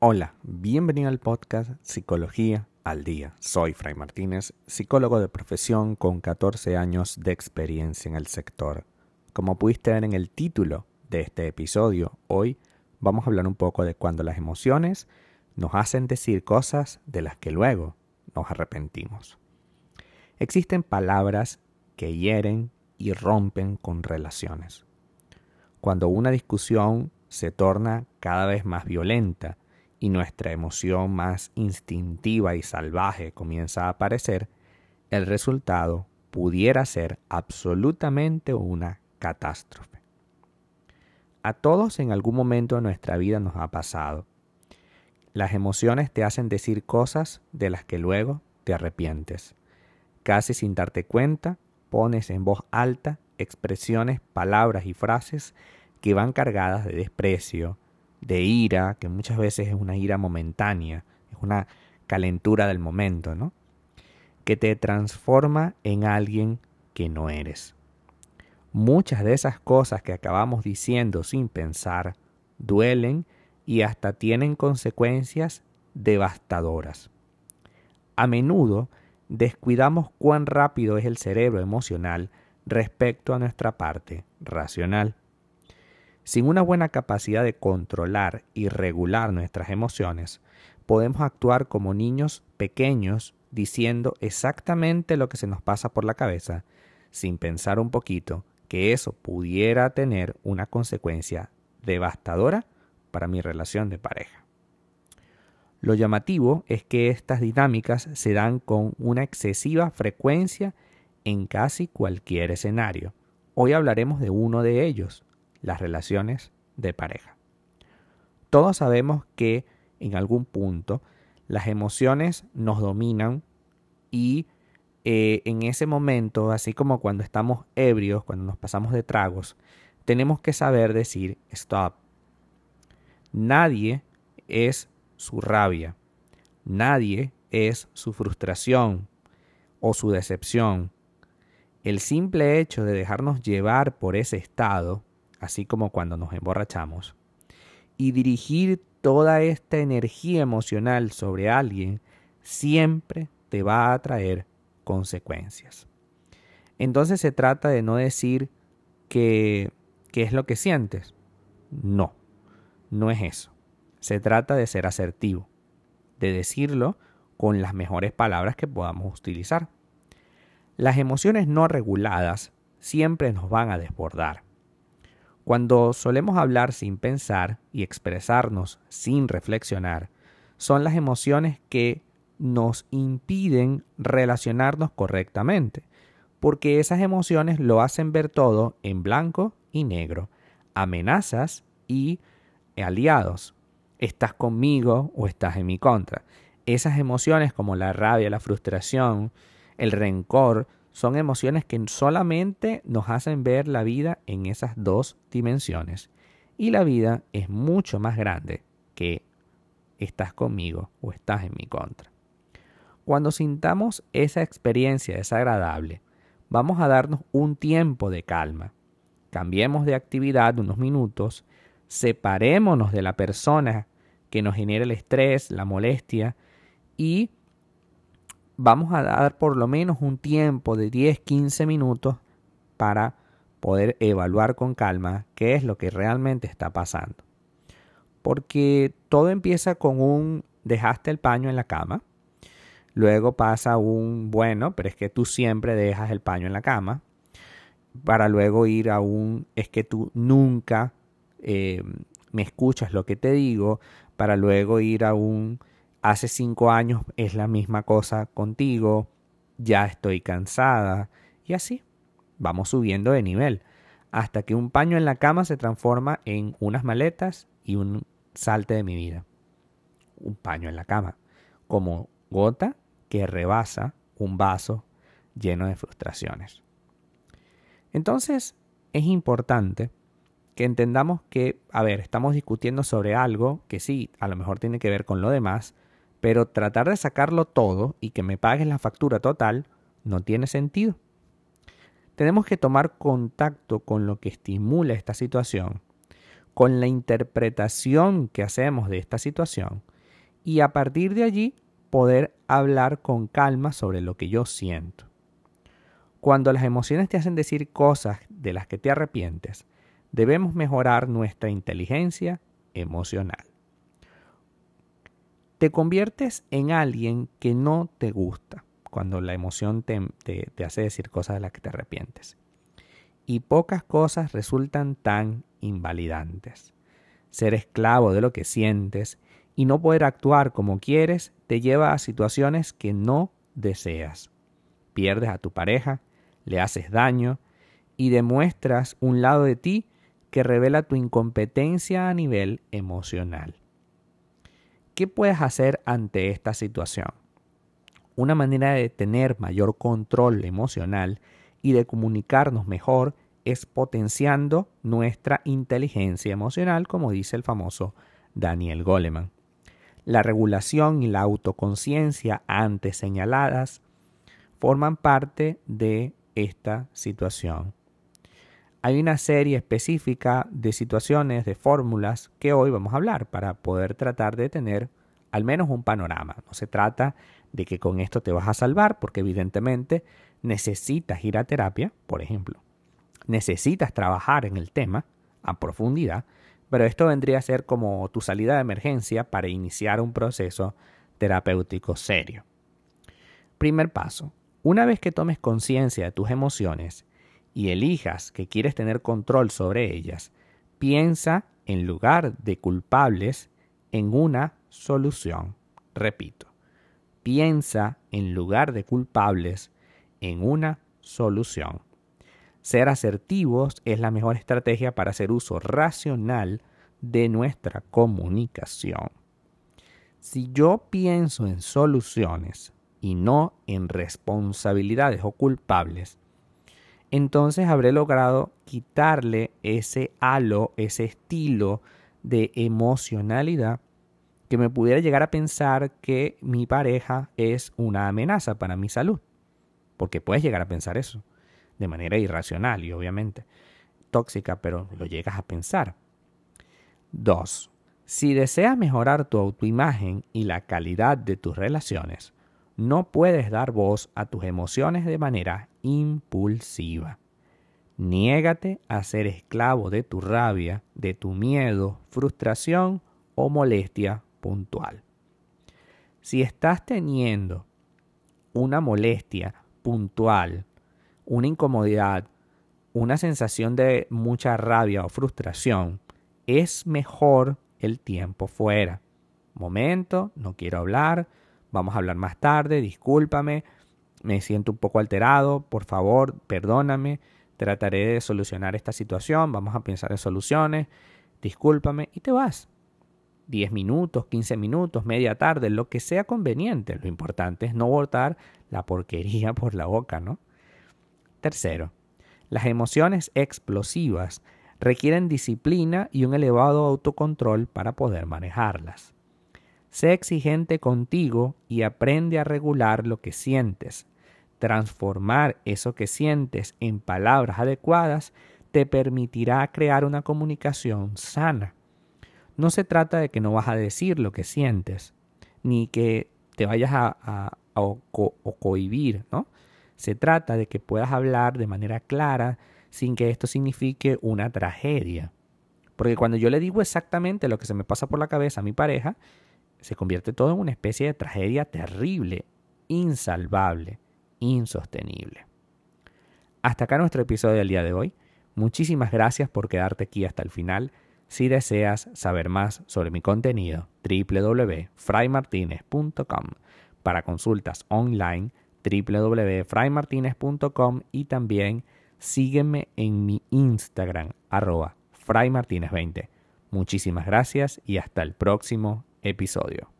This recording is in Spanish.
Hola, bienvenido al podcast Psicología al Día. Soy Fray Martínez, psicólogo de profesión con 14 años de experiencia en el sector. Como pudiste ver en el título de este episodio, hoy vamos a hablar un poco de cuando las emociones nos hacen decir cosas de las que luego nos arrepentimos. Existen palabras que hieren y rompen con relaciones. Cuando una discusión se torna cada vez más violenta, y nuestra emoción más instintiva y salvaje comienza a aparecer, el resultado pudiera ser absolutamente una catástrofe. A todos en algún momento de nuestra vida nos ha pasado. Las emociones te hacen decir cosas de las que luego te arrepientes. Casi sin darte cuenta, pones en voz alta expresiones, palabras y frases que van cargadas de desprecio, de ira, que muchas veces es una ira momentánea, es una calentura del momento, ¿no? Que te transforma en alguien que no eres. Muchas de esas cosas que acabamos diciendo sin pensar duelen y hasta tienen consecuencias devastadoras. A menudo descuidamos cuán rápido es el cerebro emocional respecto a nuestra parte racional. Sin una buena capacidad de controlar y regular nuestras emociones, podemos actuar como niños pequeños diciendo exactamente lo que se nos pasa por la cabeza, sin pensar un poquito que eso pudiera tener una consecuencia devastadora para mi relación de pareja. Lo llamativo es que estas dinámicas se dan con una excesiva frecuencia en casi cualquier escenario. Hoy hablaremos de uno de ellos, las relaciones de pareja. Todos sabemos que en algún punto las emociones nos dominan y eh, en ese momento, así como cuando estamos ebrios, cuando nos pasamos de tragos, tenemos que saber decir stop. Nadie es su rabia, nadie es su frustración o su decepción. El simple hecho de dejarnos llevar por ese estado así como cuando nos emborrachamos, y dirigir toda esta energía emocional sobre alguien siempre te va a traer consecuencias. Entonces se trata de no decir que, qué es lo que sientes. No, no es eso. Se trata de ser asertivo, de decirlo con las mejores palabras que podamos utilizar. Las emociones no reguladas siempre nos van a desbordar. Cuando solemos hablar sin pensar y expresarnos sin reflexionar, son las emociones que nos impiden relacionarnos correctamente, porque esas emociones lo hacen ver todo en blanco y negro, amenazas y aliados. Estás conmigo o estás en mi contra. Esas emociones como la rabia, la frustración, el rencor, son emociones que solamente nos hacen ver la vida en esas dos dimensiones. Y la vida es mucho más grande que estás conmigo o estás en mi contra. Cuando sintamos esa experiencia desagradable, vamos a darnos un tiempo de calma. Cambiemos de actividad unos minutos, separémonos de la persona que nos genera el estrés, la molestia y vamos a dar por lo menos un tiempo de 10-15 minutos para poder evaluar con calma qué es lo que realmente está pasando. Porque todo empieza con un dejaste el paño en la cama, luego pasa un bueno, pero es que tú siempre dejas el paño en la cama, para luego ir a un es que tú nunca eh, me escuchas lo que te digo, para luego ir a un hace cinco años es la misma cosa contigo, ya estoy cansada y así vamos subiendo de nivel hasta que un paño en la cama se transforma en unas maletas y un salte de mi vida. Un paño en la cama, como gota que rebasa un vaso lleno de frustraciones. Entonces, es importante que entendamos que, a ver, estamos discutiendo sobre algo que sí, a lo mejor tiene que ver con lo demás, pero tratar de sacarlo todo y que me pagues la factura total no tiene sentido. tenemos que tomar contacto con lo que estimula esta situación, con la interpretación que hacemos de esta situación y a partir de allí poder hablar con calma sobre lo que yo siento. Cuando las emociones te hacen decir cosas de las que te arrepientes, debemos mejorar nuestra inteligencia emocional. Te conviertes en alguien que no te gusta cuando la emoción te, te, hace decir cosas de las que te arrepientes. Y pocas cosas resultan tan invalidantes. Ser esclavo de lo que sientes y no poder actuar como quieres te lleva a situaciones que no deseas. Pierdes a tu pareja, le haces daño y demuestras un lado de ti que revela tu incompetencia a nivel emocional. ¿Qué puedes hacer ante esta situación? Una manera de tener mayor control emocional y de comunicarnos mejor es potenciando nuestra inteligencia emocional, como dice el famoso Daniel Goleman. La regulación y la autoconciencia antes señaladas forman parte de esta situación. Hay una serie específica de situaciones, de fórmulas que hoy vamos a hablar para poder tratar de tener al menos un panorama. No se trata de que con esto te vas a salvar, porque evidentemente necesitas ir a terapia, por ejemplo. Necesitas trabajar en el tema a profundidad, pero esto vendría a ser como tu salida de emergencia para iniciar un proceso terapéutico serio. Primer paso. Una vez que tomes conciencia de tus emociones y elijas que quieres tener control sobre ellas, piensa en lugar de culpables en una solución. Repito, piensa en lugar de culpables en una solución. Ser asertivos es la mejor estrategia para hacer uso racional de nuestra comunicación. Si yo pienso en soluciones y no en responsabilidades o culpables, entonces habré logrado quitarle ese halo, ese estilo de emocionalidad que me pudiera llegar a pensar que mi pareja es una amenaza para mi salud. Porque puedes llegar a pensar eso, de manera irracional y obviamente tóxica, pero lo llegas a pensar. 2. Si deseas mejorar tu autoimagen y la calidad de tus relaciones, no puedes dar voz a tus emociones de manera impulsiva. Niégate a ser esclavo de tu rabia, de tu miedo, frustración o molestia puntual. Si estás teniendo una molestia puntual, una incomodidad, una sensación de mucha rabia o frustración, es mejor el tiempo fuera. Momento, no quiero hablar, vamos a hablar más tarde, discúlpame, me siento un poco alterado, por favor, perdóname, trataré de solucionar esta situación, vamos a pensar en soluciones, discúlpame y te vas. 10 minutos, 15 minutos, media tarde, lo que sea conveniente. Lo importante es no botar la porquería por la boca, ¿no? Tercero, las emociones explosivas requieren disciplina y un elevado autocontrol para poder manejarlas. Sé exigente contigo y aprende a regular lo que sientes. Transformar eso que sientes en palabras adecuadas te permitirá crear una comunicación sana no se trata de que no vas a decir lo que sientes, ni que te vayas a, cohibir, ¿no? Se trata de que puedas hablar de manera clara sin que esto signifique una tragedia. Porque cuando yo le digo exactamente lo que se me pasa por la cabeza a mi pareja, se convierte todo en una especie de tragedia terrible, insalvable, insostenible. Hasta acá nuestro episodio del día de hoy. Muchísimas gracias por quedarte aquí hasta el final. Si deseas saber más sobre mi contenido, www.fraymartinez.com. Para consultas online, www.fraymartinez.com y también sígueme en mi Instagram, arroba fraymartinez20. Muchísimas gracias y hasta el próximo episodio.